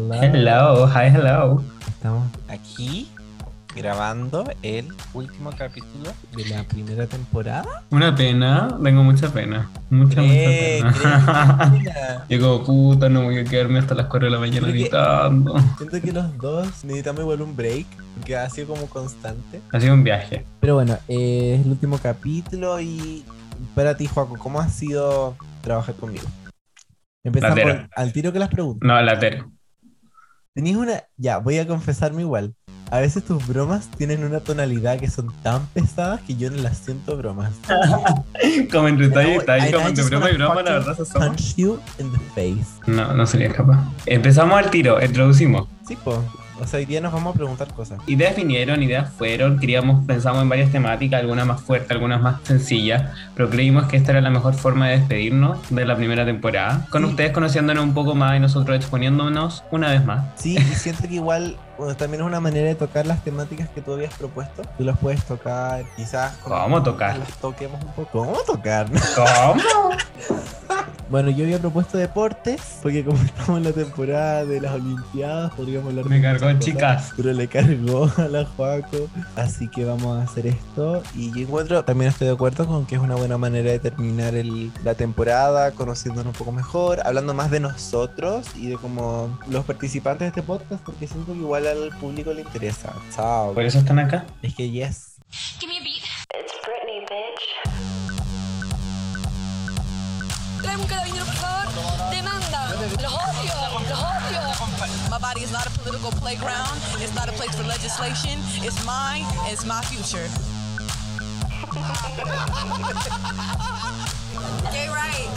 Hello, hi, hello. Estamos aquí grabando el último capítulo de la primera temporada. Una pena, tengo mucha pena. Mucha, Eh, mucha pena. Yo como puta, no voy a quedarme hasta las 4 de la mañana que- gritando. Siento que los dos necesitamos igual un break, porque ha sido como constante. Ha sido un viaje. Pero bueno, eh, es el último capítulo y para ti, Joaco, ¿cómo ha sido trabajar conmigo? Empezamos Latero. al tiro que las preguntas. No, latero. Tenías una. Ya, voy a confesarme igual. A veces tus bromas tienen una tonalidad que son tan pesadas que yo no las siento bromas. Como entre tal, I como entre broma y broma, la verdad se. Punch you in the face. No, no sería capaz. Empezamos al tiro, introducimos. Sí, po. O sea, hoy día nos vamos a preguntar cosas. Ideas vinieron, ideas fueron, queríamos, pensamos en varias temáticas, algunas más fuertes, algunas más sencillas, pero creímos que esta era la mejor forma de despedirnos de la primera temporada, con Sí. ustedes conociéndonos un poco más y nosotros exponiéndonos una vez más. Sí, y siento que igual bueno, también es una manera de tocar las temáticas que tú habías propuesto. Tú las puedes tocar, quizás. ¿Cómo tocar? Las toquemos un poco. ¿Cómo tocar? ¿Cómo? Bueno, yo había propuesto deportes, porque como estamos en la temporada de las Olimpiadas, podríamos hablar Me de cargó, cosas, chicas. Pero le cargó a la Joaco. Así que vamos a hacer esto. Y yo encuentro, también estoy de acuerdo con que es una buena manera de terminar el- la temporada, conociéndonos un poco mejor, hablando más de nosotros y de como los participantes de este podcast, porque siento que igual al público le interesa. Chao. Por eso están acá. Es que yes. Give me a beat. It's Britney, bitch. Trae un carabinero, por favor. Demanda. Los odio. Los odio. My body is not a political playground. It's not a place for legislation. It's mine. It's my future. Gay right.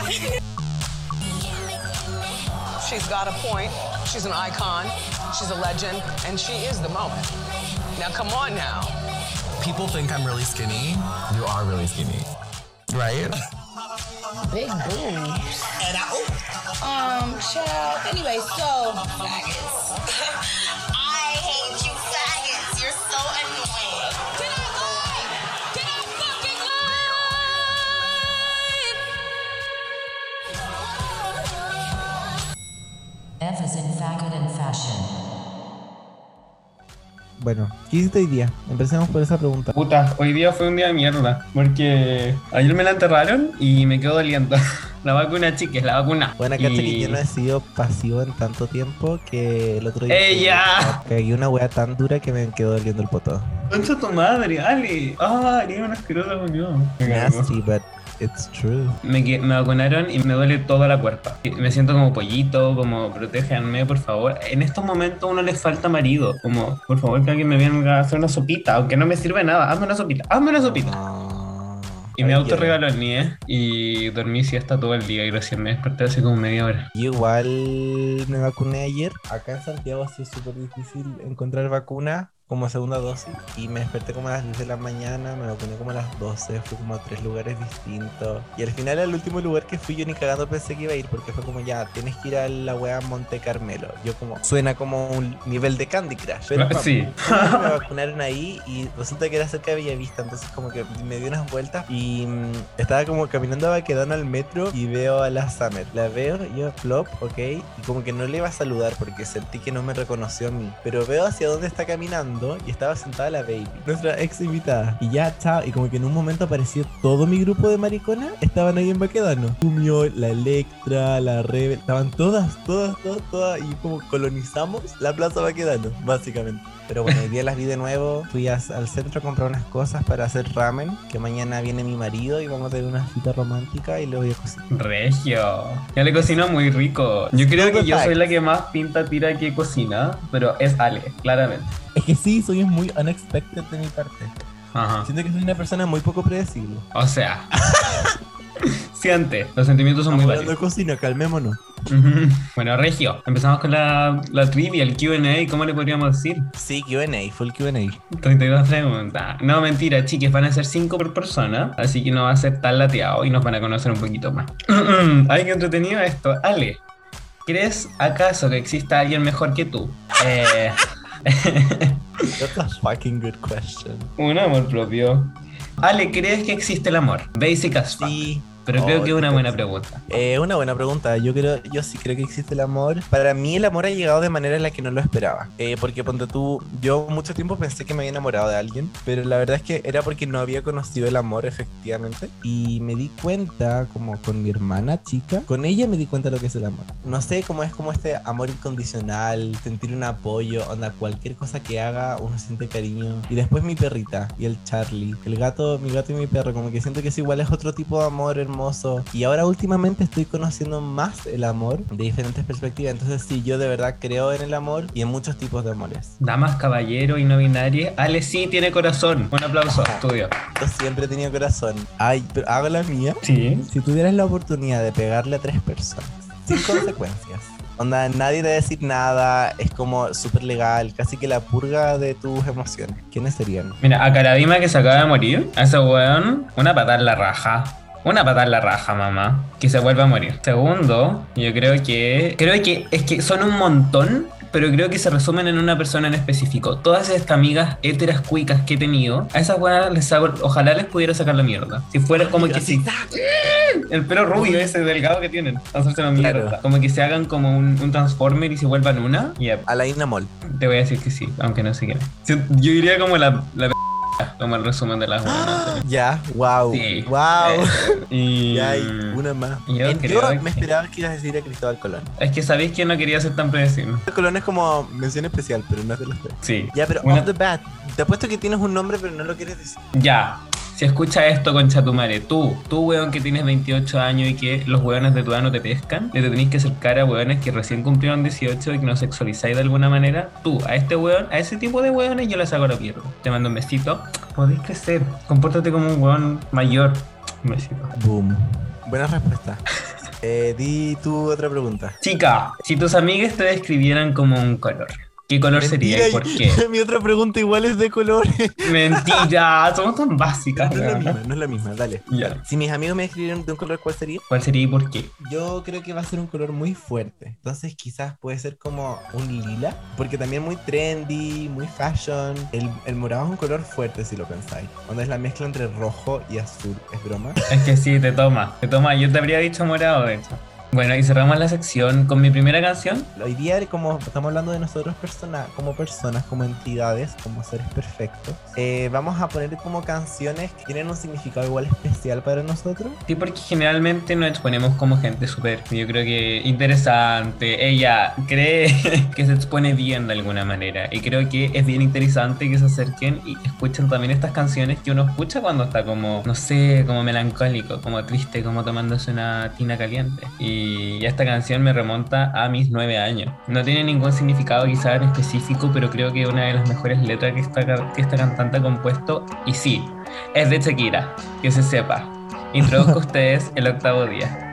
She's got a point. She's an icon. She's a legend. And she is the moment. Now, come on now. people think I'm really skinny. You are really skinny. Right? Big boobs. And I, um, child. Anyway, so faggots. I hate you faggots. You're so annoying. Can I lie? Can I fucking lie? F is in faggot and fashion. Bueno, ¿qué hiciste hoy día? Empecemos por esa pregunta. Puta, hoy día fue un día de mierda, porque ayer me la enterraron y me quedó doliendo. La vacuna, chiques, la vacuna. Bueno, cacha que yo no he sido pasivo en tanto tiempo que el otro día. ¡Ella! Caí una wea tan dura que me quedó doliendo el poto. Concha tu madre, Ale. Ah, eres una asquerosa unión. Nasty, but it's true. Me, vacunaron y me duele toda la cuerpa. Me siento como pollito, como protéjanme, por favor. En estos momentos uno le falta marido. Como, por favor, que alguien me venga a hacer una sopita, aunque no me sirve nada. Hazme una sopita, hazme una sopita. Ah, Y me ay, autorregaló el NIE y dormí siesta todo el día y recién me desperté hace como media hora. Igual me vacuné ayer. Acá en Santiago ha sido súper difícil encontrar vacuna como segunda dosis. Y me desperté como a las 10 de la mañana, me vacuné como a las 12, fui como a tres lugares distintos. Y al final al último lugar que fui yo ni cagando pensé que iba a ir porque fue como ya, tienes que ir a la wea Monte Carmelo. Yo como, suena como un nivel de Candy Crush. Pero vamos. Sí. me vacunaron ahí y resulta que era cerca de Bellavista, entonces como que me di unas vueltas y mm, estaba como caminando a Baquedano al metro y veo a la Summer. La veo, yo flop, ok, y como que no le iba a saludar porque sentí que no me reconoció a mí, pero veo hacia dónde está caminando y estaba sentada la baby, nuestra ex invitada. Y ya, chao, y como que en un momento apareció todo mi grupo de mariconas, estaban ahí en Baquedano. Fumio, la Electra, la Rebel, estaban todas, todas, todas, todas, y como colonizamos la plaza Baquedano, básicamente. Pero bueno, hoy día las vi de nuevo. Fui a- al centro a comprar unas cosas para hacer ramen. Que mañana viene mi marido y vamos a tener una cita romántica y le voy a cocinar. Regio. Ya le cocino muy rico. Yo creo que yo soy la que más pinta tira que cocina, pero es Ale, claramente. Es que sí, soy muy unexpected de mi parte. Ajá. Siento que soy una persona muy poco predecible. O sea. Siente, los sentimientos son Estamos muy válidos. cocina, calmémonos. Bueno, Regio, empezamos con la, la trivia, el QA, ¿cómo le podríamos decir? Sí, QA, full QA. 32 preguntas. No, mentira, chiques, van a ser 5 por persona, así que no va a ser tan lateado y nos van a conocer un poquito más. Ay, qué entretenido esto. Ale, ¿crees acaso que exista alguien mejor que tú? Eh, That's a fucking good question. un amor propio. Ale, ¿crees que existe el amor? Basic as fuck. Sí, pero creo Oh, que es una buena pregunta. Eh, una buena pregunta. Yo creo, yo sí creo que existe el amor. Para mí el amor ha llegado de manera en la que no lo esperaba. Eh, porque ponte tú, yo mucho tiempo pensé que me había enamorado de alguien, pero la verdad es que era porque no había conocido el amor efectivamente. Y me di cuenta, como con mi hermana chica, con ella me di cuenta de lo que es el amor. No sé cómo es como este amor incondicional, sentir un apoyo, onda, cualquier cosa que haga, uno siente cariño. Y después mi perrita y el Charlie, el gato, mi gato y mi perro, como que siento que es igual, es otro tipo de amor hermoso. Y ahora últimamente estoy conociendo más el amor de diferentes perspectivas. Entonces sí, yo de verdad creo en el amor y en muchos tipos de amores. Damas, caballero y no binarias. Ale sí tiene corazón. Un aplauso, estudio. Yo siempre he tenido corazón. Ay, pero hago la mía. Sí. Si tuvieras la oportunidad de pegarle a tres personas, sin consecuencias. Onda, nadie te va a decir nada, es como súper legal, casi que la purga de tus emociones. ¿Quiénes serían? Mira, a Karadima que se acaba de morir, a ese weón, una patada en la raja. Una patada en la raja, mamá. Que se vuelva a morir. Segundo, yo creo que. Creo que es que son un montón. Pero creo que se resumen en una persona en específico. Todas estas amigas heteras cuicas que he tenido, a esas weas les hago, ojalá les pudiera sacar la mierda. Si fuera como que si. El pelo rubio ese delgado que tienen. Hacerse la mierda. Claro. Como que se hagan como un, un transformer y se vuelvan una. Y A la Inamol. te voy a decir que sí, aunque no sé quién es. Yo diría como la, la p- como el resumen de las buenas. Ya, wow. Sí. Wow. Y Ya hay una más. Yo En- creo yo que- me esperaba que ibas a decir a Cristóbal Colón. Es que sabéis que no quería ser tan predecible. Cristóbal Colón es como mención especial, pero no es de los tres. Sí. Ya, pero Una- off the bat, te apuesto que tienes un nombre, pero no lo quieres decir. Ya. Si escucha esto, concha tu madre, tú, tú, weón, que tienes 28 años y que los weones de tu edad no te pescan, le te tenéis que acercar a weones que recién cumplieron 18 y que no sexualizáis de alguna manera, tú, a este weón, a ese tipo de weones, yo les hago la mierda. Te mando un besito. Podéis crecer. Compórtate como un weón mayor. Un besito. Boom. Buena respuesta. Eh, di tu otra pregunta. Chica, si tus amigas te describieran como un color, ¿qué color sería y por qué? Mi otra pregunta igual es de colores. Mentira, somos tan básicas, No es la misma, no es la misma, dale. Si mis amigos me describieron de un color, ¿cuál sería? ¿Cuál sería y por qué? Yo creo que va a ser un color muy fuerte. Entonces quizás puede ser como un lila. Porque también muy trendy, muy fashion. El, el morado es un color fuerte si lo pensáis. Donde es la mezcla entre rojo y azul. ¿Es broma? Es que sí, te toma, te toma. Yo te habría dicho morado, de hecho. Bueno, y cerramos la sección con mi primera canción. Hoy día, como estamos hablando de nosotros persona, como personas, como entidades, como seres perfectos, eh, vamos a poner como canciones que tienen un significado igual especial para nosotros. Sí, porque generalmente nos exponemos como gente súper, yo creo que interesante. Ella cree que se expone bien de alguna manera. Y creo que es bien interesante que se acerquen y escuchen también estas canciones que uno escucha cuando está como, no sé, como melancólico, como triste, como tomándose una tina caliente. Y esta canción me remonta a mis nueve años. No tiene ningún significado quizá en específico, pero creo que es una de las mejores letras que esta, que esta cantante ha compuesto. Y sí, es de Shakira, que se sepa. Introduzco a ustedes el octavo día.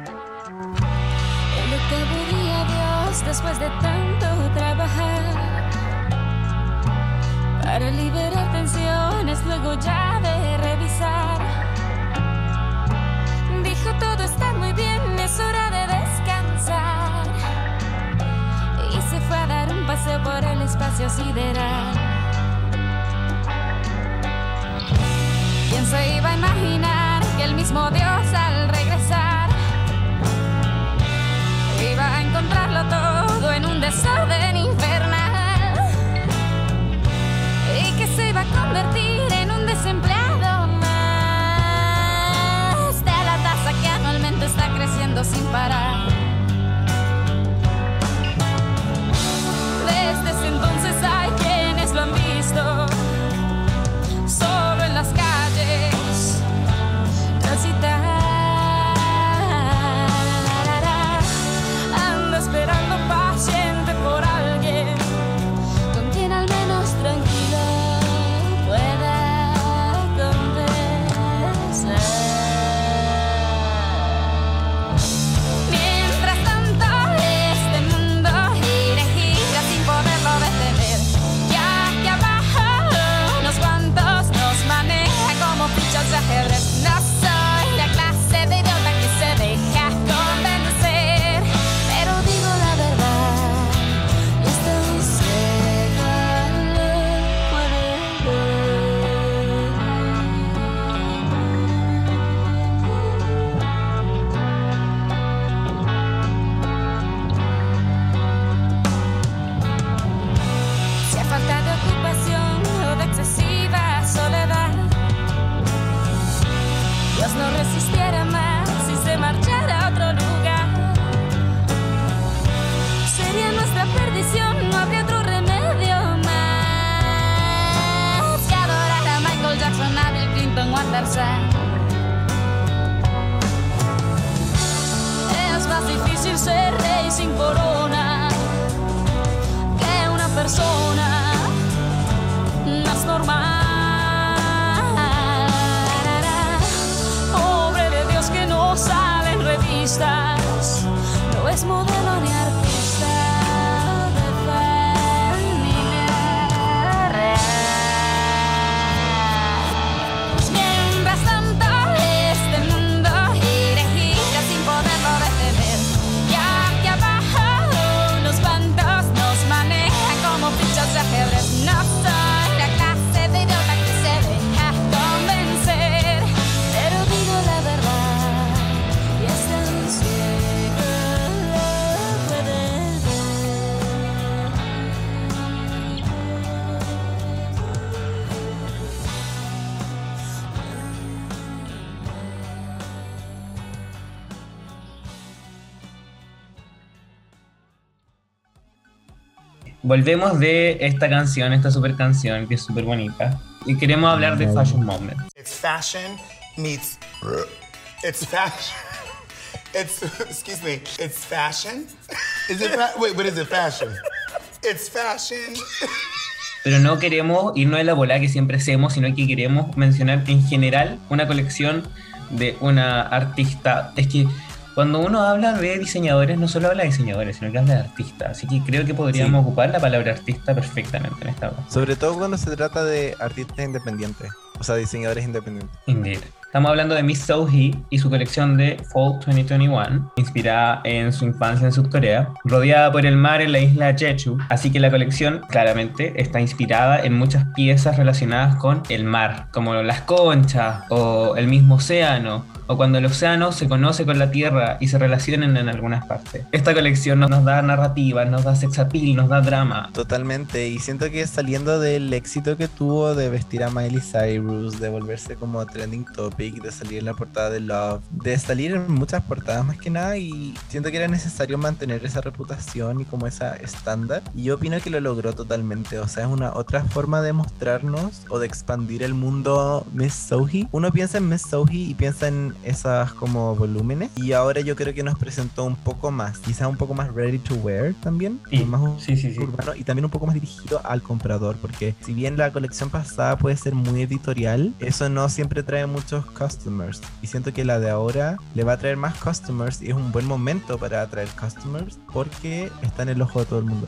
Espacio sideral. ¿Quién se iba a imaginar que el mismo Dios al regresar iba a encontrarlo todo en un desorden infernal y que se iba a convertir en un desempleado más de la tasa que anualmente está creciendo sin parar. Volvemos de esta canción, esta super canción que es súper bonita. Y queremos hablar de Fashion Moment. It's fashion meets. It's fashion. It's excuse me. It's fashion. Is it fa- wait? What is it? Fashion. It's fashion. Pero no queremos irnos de la bola que siempre hacemos, sino que queremos mencionar en general una colección de una artista. Es que cuando uno habla de diseñadores, no solo habla de diseñadores, sino que habla de artistas. Así que creo que podríamos ocupar la palabra artista perfectamente en esta obra. Sobre todo cuando se trata de artistas independientes, o sea, diseñadores independientes. Indeed. Estamos hablando de Miss Sohee y su colección de Fall 2021, inspirada en su infancia en Sudcorea, rodeada por el mar en la isla Jeju. Así que la colección claramente está inspirada en muchas piezas relacionadas con el mar, como las conchas o el mismo océano, o cuando el océano se conoce con la tierra y se relacionan en algunas partes. Esta colección nos, da narrativa, nos da sex appeal, nos da drama. Totalmente, y siento que saliendo del éxito que tuvo de vestir a Miley Cyrus, de volverse como trending topic, de salir en la portada de Love, de salir en muchas portadas más que nada, y siento que era necesario mantener esa reputación y como esa estándar, y yo opino que lo logró totalmente, o sea, es una otra forma de mostrarnos o de expandir el mundo Miss Sohee. Uno piensa en Miss Sohee y piensa en esas como volúmenes, y ahora yo creo que nos presentó un poco más, quizá un poco más ready to wear también, Sí, más sí, sí, sí. urbano y también un poco más dirigido al comprador, porque si bien la colección pasada puede ser muy editorial, eso no siempre trae muchos customers. Y siento que la de ahora le va a traer más customers y es un buen momento para atraer customers porque está en el ojo de todo el mundo.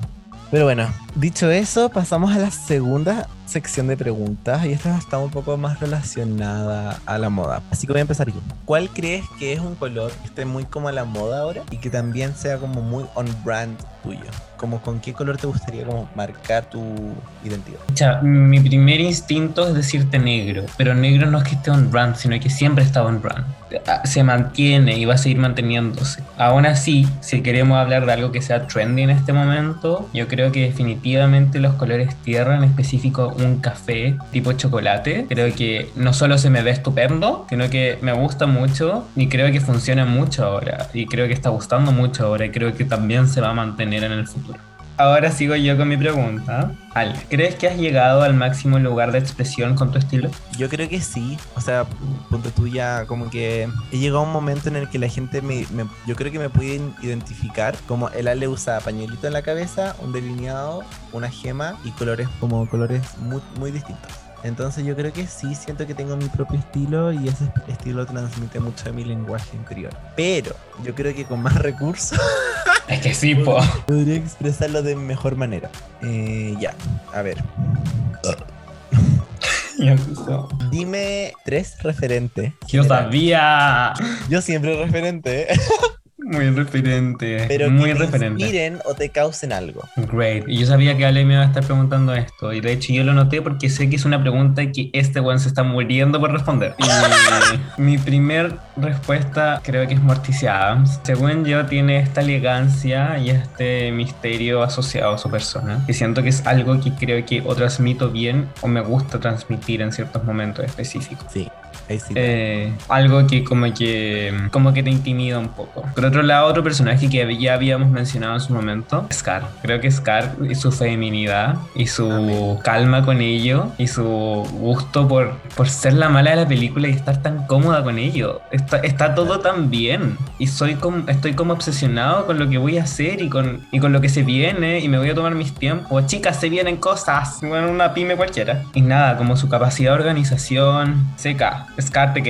Pero bueno, dicho eso, pasamos a la segunda sección de preguntas y esta está un poco más relacionada a la moda. Así que voy a empezar yo. ¿Cuál crees que es un color que esté muy como a la moda ahora y que también sea como muy on brand tuyo? Como con qué color te gustaría como marcar tu identidad? Pucha, mi primer instinto es decirte negro, pero negro no es que esté on brand, sino que siempre está on brand. Se mantiene y va a seguir manteniéndose. Aún así, si queremos hablar de algo que sea trendy en este momento, yo creo que definitivamente los colores tierra, en específico un café tipo chocolate, creo que no solo se me ve estupendo, sino que me gusta mucho y creo que funciona mucho ahora. Y creo que está gustando mucho ahora y creo que también se va a mantener en el futuro. Ahora sigo yo con mi pregunta. Ale, ¿crees que has llegado al máximo lugar de expresión con tu estilo? Yo creo que sí, o sea, punto tuya, como que he llegado a un momento en el que la gente me, me- yo creo que me pueden identificar como el Ale usa pañuelito en la cabeza, un delineado, una gema y colores como colores muy, muy distintos. Entonces yo creo que sí, siento que tengo mi propio estilo y ese estilo transmite mucho de mi lenguaje interior. Pero yo creo que con más recursos Es que sí, po. podría expresarlo de mejor manera. Eh, ya, a ver. Ya empezó. Dime tres referentes. Yo sabía. Yo siempre referente. Muy referente. Pero muy que te referente. inspiren o te causen algo. Great. Y yo sabía que Ale me iba a estar preguntando esto. Y de hecho yo lo noté porque sé que es una pregunta que este weón se está muriendo por responder. Y mi primer respuesta creo que es Morticia Adams. Según yo tiene esta elegancia y este misterio asociado a su persona. Y siento que es algo que creo que o transmito bien o me gusta transmitir en ciertos momentos específicos. Sí. Eh, algo que como que como que te intimida un poco. Por otro lado, otro personaje que ya habíamos mencionado en su momento, Scar. Creo que Scar y su feminidad y su calma con ello y su gusto por, por ser la mala de la película y estar tan cómoda con ello. Está, está todo tan bien y soy como, estoy como obsesionado con lo que voy a hacer y con, y con lo que se viene y me voy a tomar mis tiempos. Chicas, se vienen cosas. Bueno, una pyme cualquiera. Y nada, como su capacidad de organización, seca. Scar, te.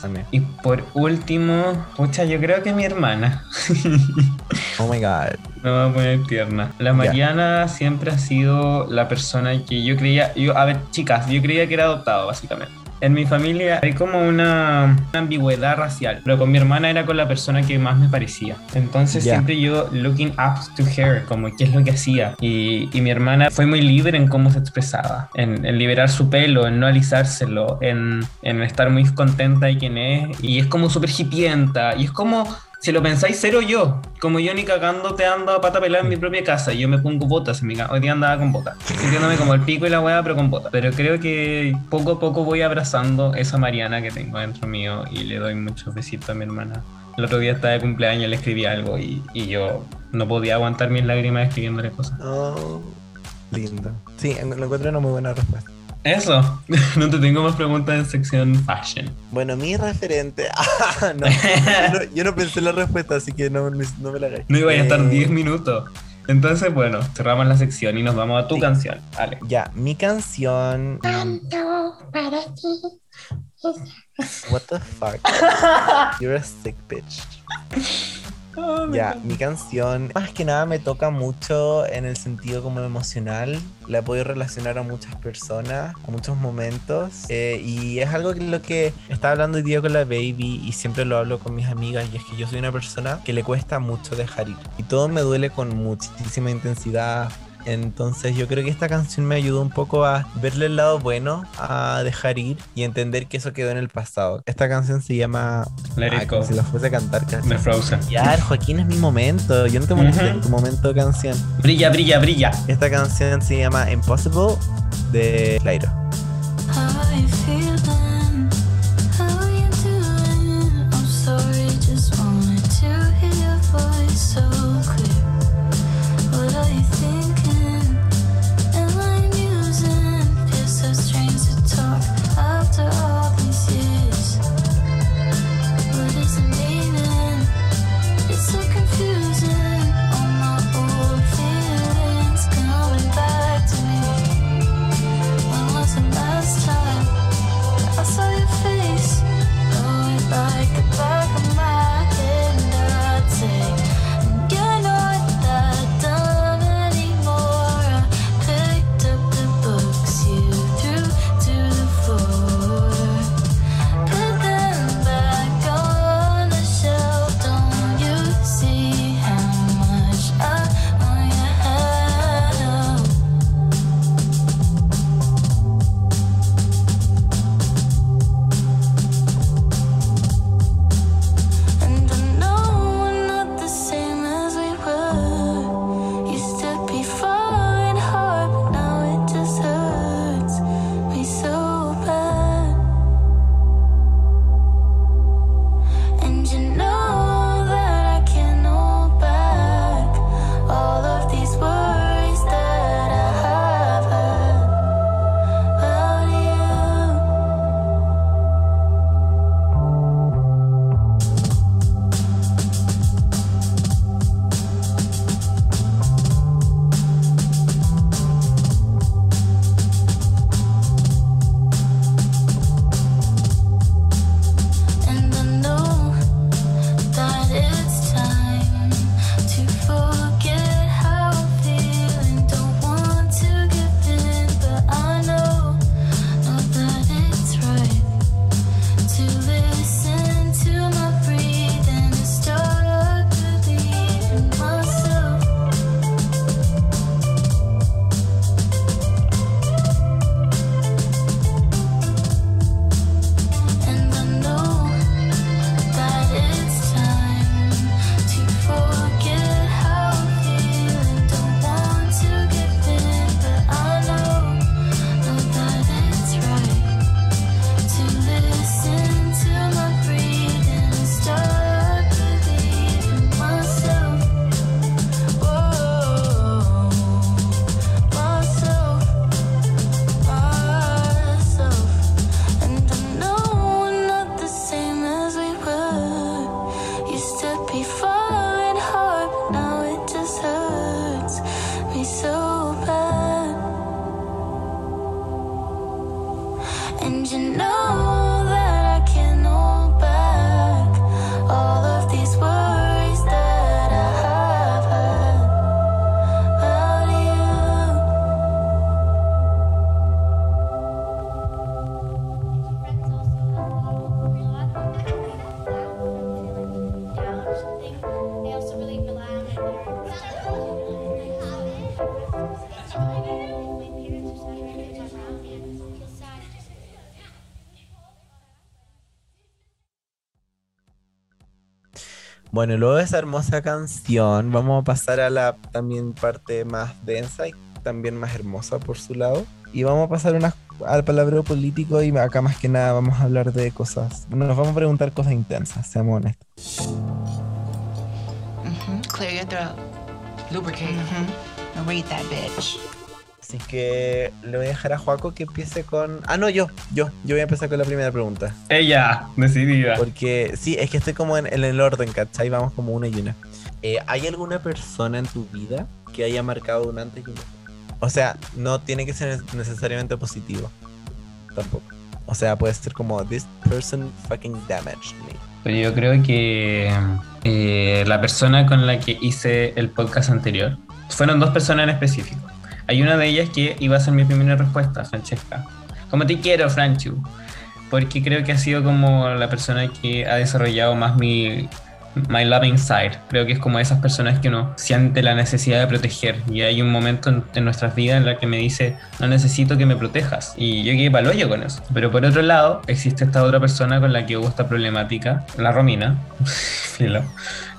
También. Y por último, pucha, yo creo que mi hermana. Oh my god. Me voy a poner tierna. La Mariana siempre ha sido la persona que yo creía. Yo, a ver, chicas, yo creía que era adoptado, básicamente. En mi familia hay como una, una ambigüedad racial, pero con mi hermana era con la persona que más me parecía. Entonces Ya. siempre yo looking up to her, como qué es lo que hacía. Y, y mi hermana fue muy libre en cómo se expresaba, en, en liberar su pelo, en no alisárselo, en, en estar muy contenta de quién es. Y es como súper hipienta, y es como si lo pensáis, cero yo. Como yo ni cagando te ando a pata pelada en mi propia casa. Yo me pongo botas en mi casa. Hoy día andaba con botas. Sintiéndome como el pico y la hueá, pero con botas. Pero creo que poco a poco voy abrazando esa Mariana que tengo dentro mío y le doy muchos besitos a mi hermana. El otro día estaba de cumpleaños, le escribí algo y, y yo no podía aguantar mis lágrimas escribiéndole cosas. Oh, lindo. Sí, lo encuentro una muy buena respuesta. Eso. no te tengo más preguntas en sección fashion. Bueno, mi referente. Ah, no, yo, no, yo no pensé en la respuesta, así que no, no me la hagáis. No iba a estar Eh, 10 minutos. Entonces, bueno, cerramos la sección y nos vamos a tu Sí. canción. Vale. Ya, mi canción. What the fuck? You're a sick bitch. Ya, mi canción más que nada me toca mucho en el sentido como emocional. La he podido relacionar a muchas personas, a muchos momentos. eh, y es algo que lo que estaba hablando hoy día con la baby y siempre lo hablo con mis amigas. Y es que yo soy una persona que le cuesta mucho dejar ir. Y todo me duele con muchísima intensidad. Entonces yo creo que esta canción me ayudó un poco a verle el lado bueno, a dejar ir y entender que eso quedó en el pasado. Esta canción se llama... Let It como Go. si la fuese a cantar casi. De Frozen. Ya, Joaquín es mi momento. Yo no te molesté Ujú. en tu momento de canción. Brilla, brilla, brilla. Esta canción se llama Impossible de Clairo. should be fun. Bueno, y luego de esa hermosa canción, vamos a pasar a la también parte más densa y también más hermosa por su lado. Y vamos a pasar unas, al palabreo político y acá más que nada vamos a hablar de cosas. Nos vamos a preguntar cosas intensas, seamos honestos. Clear your throat. Lubricate. Now read that bitch. Así que le voy a dejar a Joaco que empiece con... Ah, no, yo, yo. Yo voy a empezar con la primera pregunta. Ella, decidida. Porque sí, es que estoy como en, en el orden, ¿cachai? Vamos como una y una. Eh, ¿Hay alguna persona en tu vida que haya marcado un antes y un después? O sea, no tiene que ser necesariamente positivo. Tampoco. O sea, puede ser como, this person fucking damaged me. Pero yo creo que eh, la persona con la que hice el podcast anterior fueron dos personas en específico. Hay una de ellas que iba a ser mi primera respuesta, Francesca. Como te quiero, Franchu. Porque creo que ha sido como la persona que ha desarrollado más mi my loving side. Creo que es como esas personas que uno siente la necesidad de proteger. Y hay un momento en, en nuestras vidas en la que me dice, no necesito que me protejas. Y yo quedé palo yo con eso. Pero por otro lado, existe esta otra persona con la que hubo esta problemática, la Romina. Filo.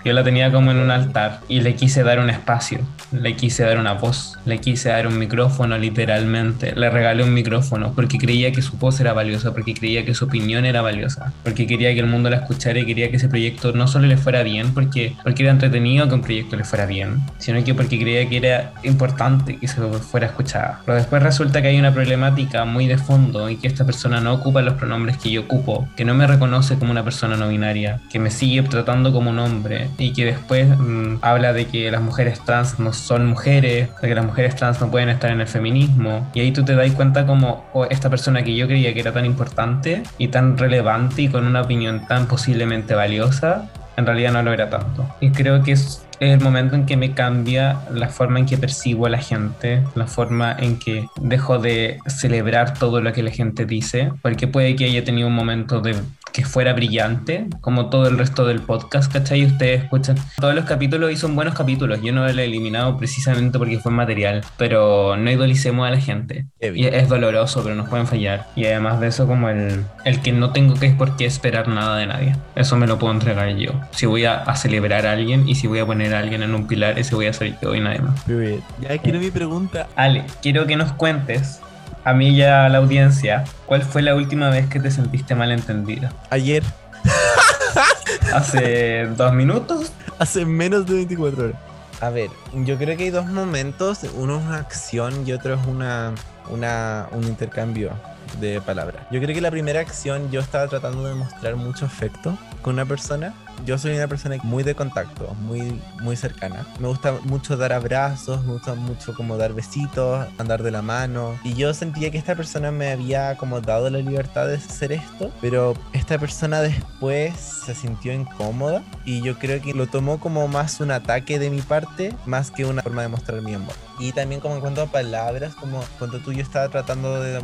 Yo la tenía como en un altar y le quise dar un espacio, le quise dar una voz, le quise dar un micrófono literalmente, le regalé un micrófono porque creía que su voz era valiosa, porque creía que su opinión era valiosa, porque quería que el mundo la escuchara y quería que ese proyecto no solo le fuera bien, porque, porque era entretenido que un proyecto le fuera bien, sino que porque creía que era importante que se fuera escuchada. Pero después resulta que hay una problemática muy de fondo y que esta persona no ocupa los pronombres que yo ocupo, que no me reconoce como una persona no binaria, que me sigue tratando como un hombre y que después mm, habla de que las mujeres trans no son mujeres, de que las mujeres trans no pueden estar en el feminismo. Y ahí tú te das cuenta como oh, esta persona que yo creía que era tan importante y tan relevante y con una opinión tan posiblemente valiosa, en realidad no lo era tanto. Y creo que es es el momento en que me cambia la forma en que percibo a la gente, la forma en que dejo de celebrar todo lo que la gente dice, porque puede que haya tenido un momento de que fuera brillante, como todo el resto del podcast, ¿cachai? Ustedes escuchan todos los capítulos y son buenos capítulos. Yo no lo he eliminado precisamente porque fue material, pero no idolicemos a la gente. Y es doloroso, pero nos pueden fallar. Y además de eso, como el, el que no tengo que por qué esperar nada de nadie. Eso me lo puedo entregar yo. Si voy a, a celebrar a alguien y si voy a poner a alguien en un pilar, ese voy a ser yo y nadie más. Period. Ya quiero mi pregunta. Ale, quiero que nos cuentes, a mí y a la audiencia, ¿cuál fue la última vez que te sentiste malentendida? Ayer, ¿Hace dos minutos? hace menos de 24 horas. A ver, yo creo que hay dos momentos. Uno es una acción y otro es una, una, un intercambio de palabras. Yo creo que la primera acción yo estaba tratando de mostrar mucho afecto con una persona. Yo soy una persona muy de contacto, muy, muy cercana. Me gusta mucho dar abrazos, me gusta mucho como dar besitos, andar de la mano. Y yo sentía que esta persona me había como dado la libertad de hacer esto, pero esta persona después se sintió incómoda y yo creo que lo tomó como más un ataque de mi parte, más que una forma de mostrar mi amor. Y también como en cuanto a palabras, como cuando tú yo estaba tratando de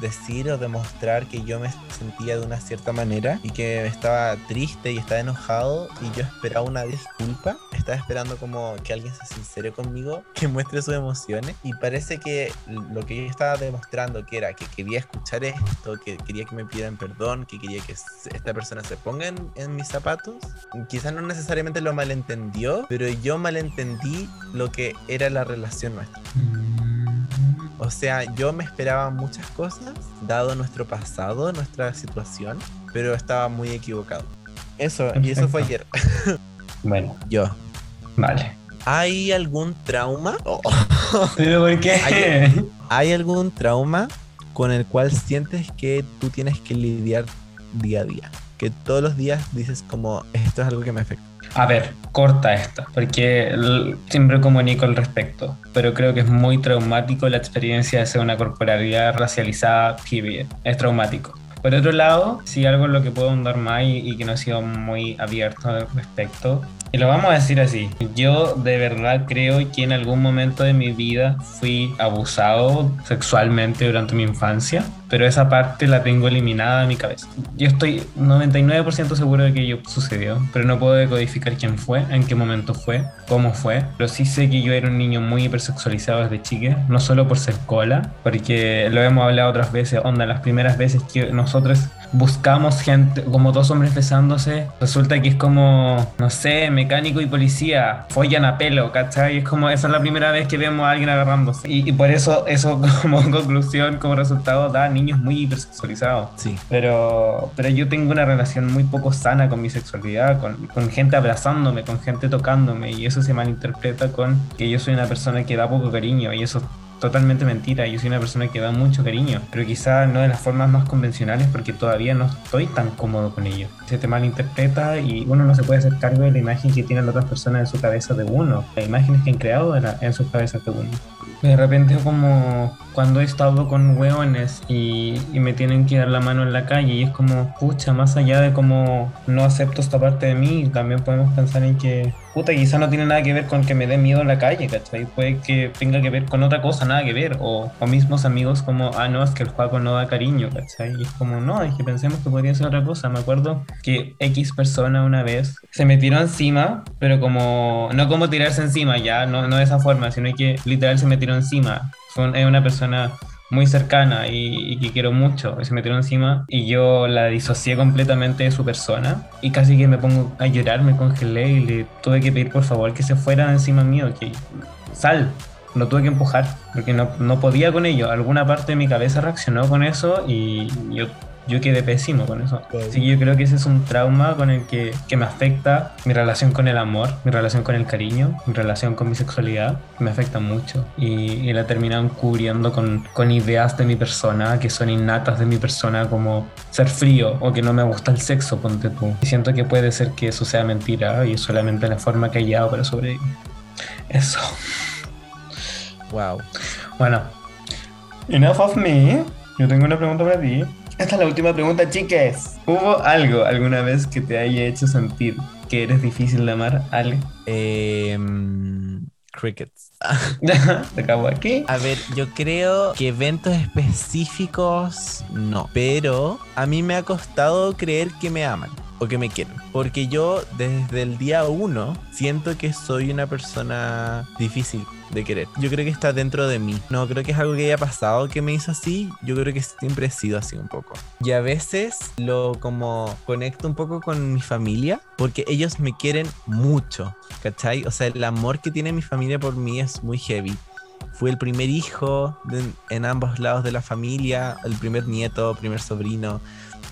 decir o demostrar que yo me sentía de una cierta manera y que estaba triste y estaba enojado y yo esperaba una disculpa, estaba esperando como que alguien se sincere conmigo, que muestre sus emociones y parece que lo que yo estaba demostrando que era que quería escuchar esto, que quería que me pidieran perdón, que quería que esta persona se ponga en, en mis zapatos, quizás no necesariamente lo malentendió, pero yo malentendí lo que era la relación nuestra. O sea, yo me esperaba muchas cosas, dado nuestro pasado, nuestra situación, pero estaba muy equivocado. Eso, y eso fue ayer. Bueno, Yo. vale. ¿Hay algún trauma? ¿Pero por qué? Hay- ¿Hay algún trauma con el cual sientes que tú tienes que lidiar día a día? Que todos los días dices como, esto es algo que me afecta. A ver, corta esta, porque siempre comunico al respecto, pero creo que es muy traumático la experiencia de ser una corporalidad racializada, period. Es traumático. Por otro lado, sí algo en lo que puedo andar más y, que no he sido muy abierto al respecto, y lo vamos a decir así, yo de verdad creo que en algún momento de mi vida fui abusado sexualmente durante mi infancia, pero esa parte la tengo eliminada de mi cabeza. Yo estoy 99% seguro de que ello sucedió, pero no puedo decodificar quién fue, en qué momento fue, cómo fue, pero sí sé que yo era un niño muy hipersexualizado desde chique, no solo por ser cola, porque lo hemos hablado otras veces, onda, las primeras veces que nosotros buscamos gente, como dos hombres besándose, resulta que es como, no sé, mecánico y policía, follan a pelo, ¿cachai? Es como, esa es la primera vez que vemos a alguien agarrándose. Y, y por eso, eso como conclusión, como resultado, da niños muy hipersexualizados. Sí. Pero, pero yo tengo una relación muy poco sana con mi sexualidad, con, con gente abrazándome, con gente tocándome, y eso se malinterpreta con que yo soy una persona que da poco cariño, y eso es totalmente mentira. Yo soy una persona que da mucho cariño, pero quizá no de las formas más convencionales porque todavía no estoy tan cómodo con ello. Se te malinterpreta y uno no se puede hacer cargo de la imagen que tienen las otras personas en su cabeza de uno, las imágenes que han creado de la- en sus cabezas de uno. De repente como cuando he estado con hueones y, y me tienen que dar la mano en la calle y es como, pucha, más allá de como no acepto esta parte de mí, también podemos pensar en que, puta, quizá no tiene nada que ver con que me dé miedo en la calle, ¿cachai? Puede que tenga que ver con otra cosa, nada que ver. O, o mismos amigos como, ah, no, es que el juego no da cariño, ¿cachai? Y es como, no, es que pensemos que podría ser otra cosa. Me acuerdo que X persona una vez se me tiró encima, pero como, no como tirarse encima, ya, no, no de esa forma, sino que literal se me tiró encima. Es una persona muy cercana y, y que quiero mucho. Se me tiró encima y yo la disocié completamente de su persona y casi que me pongo a llorar, me congelé y le tuve que pedir por favor que se fuera encima mío, que sal. Lo tuve que empujar porque no, no podía con ello. Alguna parte de mi cabeza reaccionó con eso y yo, yo quedé pésimo con eso. Así que yo creo que ese es un trauma con el que, que me afecta mi relación con el amor, mi relación con el cariño, mi relación con mi sexualidad. Me afecta mucho y, y la terminan cubriendo con, con ideas de mi persona que son innatas de mi persona como ser frío o que no me gusta el sexo, ponte tú. Y siento que puede ser que eso sea mentira y es solamente la forma que he hallado para sobrevivir. Eso. Wow. Bueno, enough of me. Yo tengo una pregunta para ti. Esta es la última pregunta, chiques. ¿Hubo algo alguna vez que te haya hecho sentir que eres difícil de amar, Ale? Em, crickets. ¿Te acabo aquí? A ver, yo creo que eventos específicos no. Pero a mí me ha costado creer que me aman o que me quieren. Porque yo desde el día uno siento que soy una persona difícil de querer. Yo creo que está dentro de mí. No creo que es algo que haya pasado que me hizo así. Yo creo que siempre he sido así un poco. Y a veces lo como conecto un poco con mi familia porque ellos me quieren mucho. ¿Cachai? O sea, el amor que tiene mi familia por mí es muy heavy. Fui el primer hijo en ambos lados de la familia, el primer nieto, primer sobrino.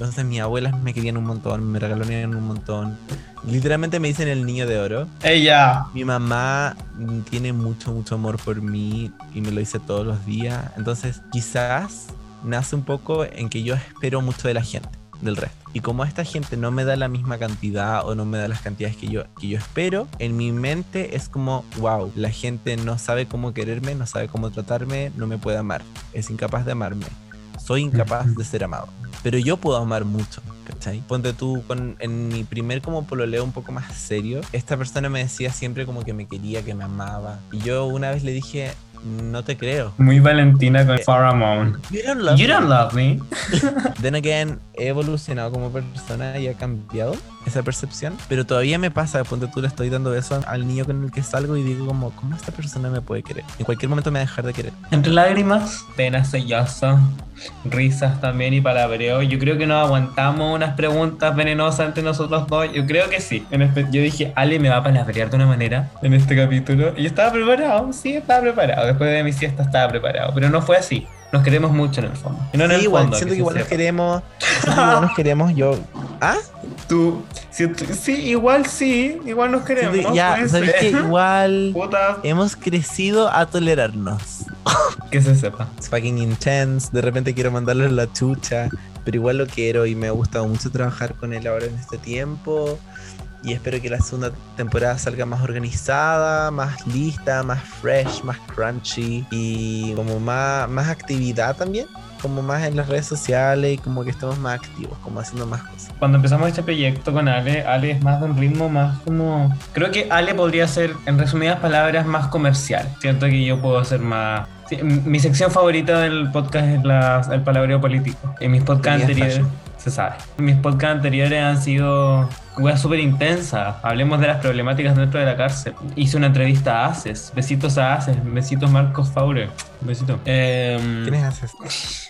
Entonces mis abuelas me querían un montón, me regalaron un montón. Literalmente me dicen el niño de oro. Ella. Mi mamá tiene mucho, mucho amor por mí y me lo dice todos los días. Entonces quizás nace un poco en que yo espero mucho de la gente, del resto. Y como esta gente no me da la misma cantidad o no me da las cantidades que yo, que yo espero, en mi mente es como, wow, la gente no sabe cómo quererme, no sabe cómo tratarme, no me puede amar, es incapaz de amarme. Soy incapaz de ser amado. Pero yo puedo amar mucho, ¿cachai? Ponte tú, con, en mi primer como pololeo un poco más serio, esta persona me decía siempre como que me quería, que me amaba. Y yo una vez le dije, no te creo. Muy Valentina con Pharamond. You don't love You me. don't love me. Then again, he evolucionado como persona y ha cambiado esa percepción. Pero todavía me pasa, ponte tú le estoy dando besos al niño con el que salgo y digo como, ¿cómo esta persona me puede querer? En cualquier momento me va a dejar de querer. Entre lágrimas, pena sellosa, risas también y palabreo. Yo creo que nos aguantamos unas preguntas venenosas entre nosotros dos. Yo creo que sí. Yo dije, Ale me va a palabrear de una manera en este capítulo. Y yo estaba preparado, sí, estaba preparado. Después de mi siesta estaba preparado. Pero no fue así. Nos queremos mucho en el fondo. Y no en Sí, el igual, fondo. siento que se igual nos queremos. siento que igual nos queremos. Yo. ¿Ah? Tú, sí, igual sí, igual nos queremos. Ya, ¿sabes que Igual Puta, hemos crecido a tolerarnos. que se sepa. Es fucking intense. De repente quiero mandarle la chucha. Pero igual lo quiero y me ha gustado mucho trabajar con él ahora en este tiempo. y espero que la segunda temporada salga más organizada, más lista, más fresh, más crunchy y como más, más actividad también, como más en las redes sociales y como que estemos más activos, como haciendo más cosas. Cuando empezamos este proyecto con Ale, Ale es más de un ritmo más como... Creo que Ale podría ser, en resumidas palabras, más comercial. Siento que yo puedo ser más... sí, mi sección favorita del podcast es la- el palabreo político. En mis podcasts anteriores... Se sabe. Mis podcasts anteriores han sido weas súper intensas. Hablemos de las problemáticas dentro de la cárcel. Hice una entrevista a ACES. Besitos a ACES. Besitos Marcos Faure. Besitos. Em, ¿Quiénes haces?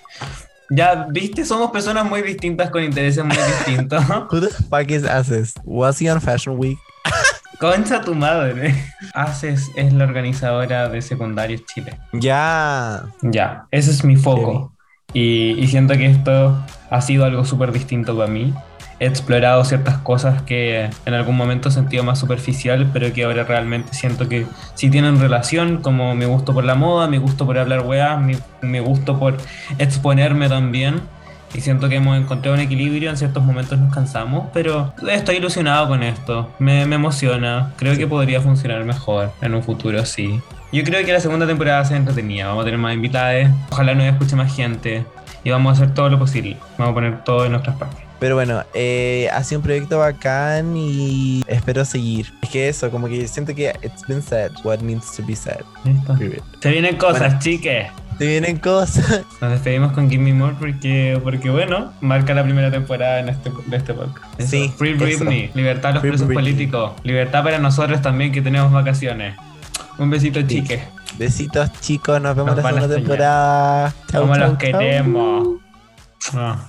Ya, viste, somos personas muy distintas con intereses muy distintos. Who the fuck is Access? Was he on Fashion Week? Concha tu madre. ACES es la organizadora de secundarios Chile. Ya. Ya, ese es mi foco. Y, y siento que esto ha sido algo súper distinto para mí. He explorado ciertas cosas que en algún momento he sentido más superficial, pero que ahora realmente siento que sí tienen relación, como mi gusto por la moda, mi gusto por hablar weas, mi, mi gusto por exponerme también. Y siento que hemos encontrado un equilibrio, en ciertos momentos nos cansamos, pero estoy ilusionado con esto, me, me emociona, creo que podría funcionar mejor en un futuro, sí. Yo creo que la segunda temporada se entretenida, vamos a tener más invitados, ojalá nos escuche más gente. Y vamos a hacer todo lo posible, vamos a poner todo en nuestras partes. Pero bueno, eh, ha sido un proyecto bacán y espero seguir. Es que eso, como que siento que it's been said what needs to be said. Listo. Se vienen cosas, Bueno. chiques. Se vienen cosas. Nos despedimos con Give Me More porque, porque bueno, marca la primera temporada en este, de este podcast. Eso. Sí, Free eso. Britney, libertad a los Free presos Britney. políticos, libertad para nosotros también que tenemos vacaciones. Un besito, chiques. Besitos chicos, nos vemos Nos la segunda temporada. Chau, Como chau, los chau. queremos. Ah.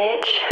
речь.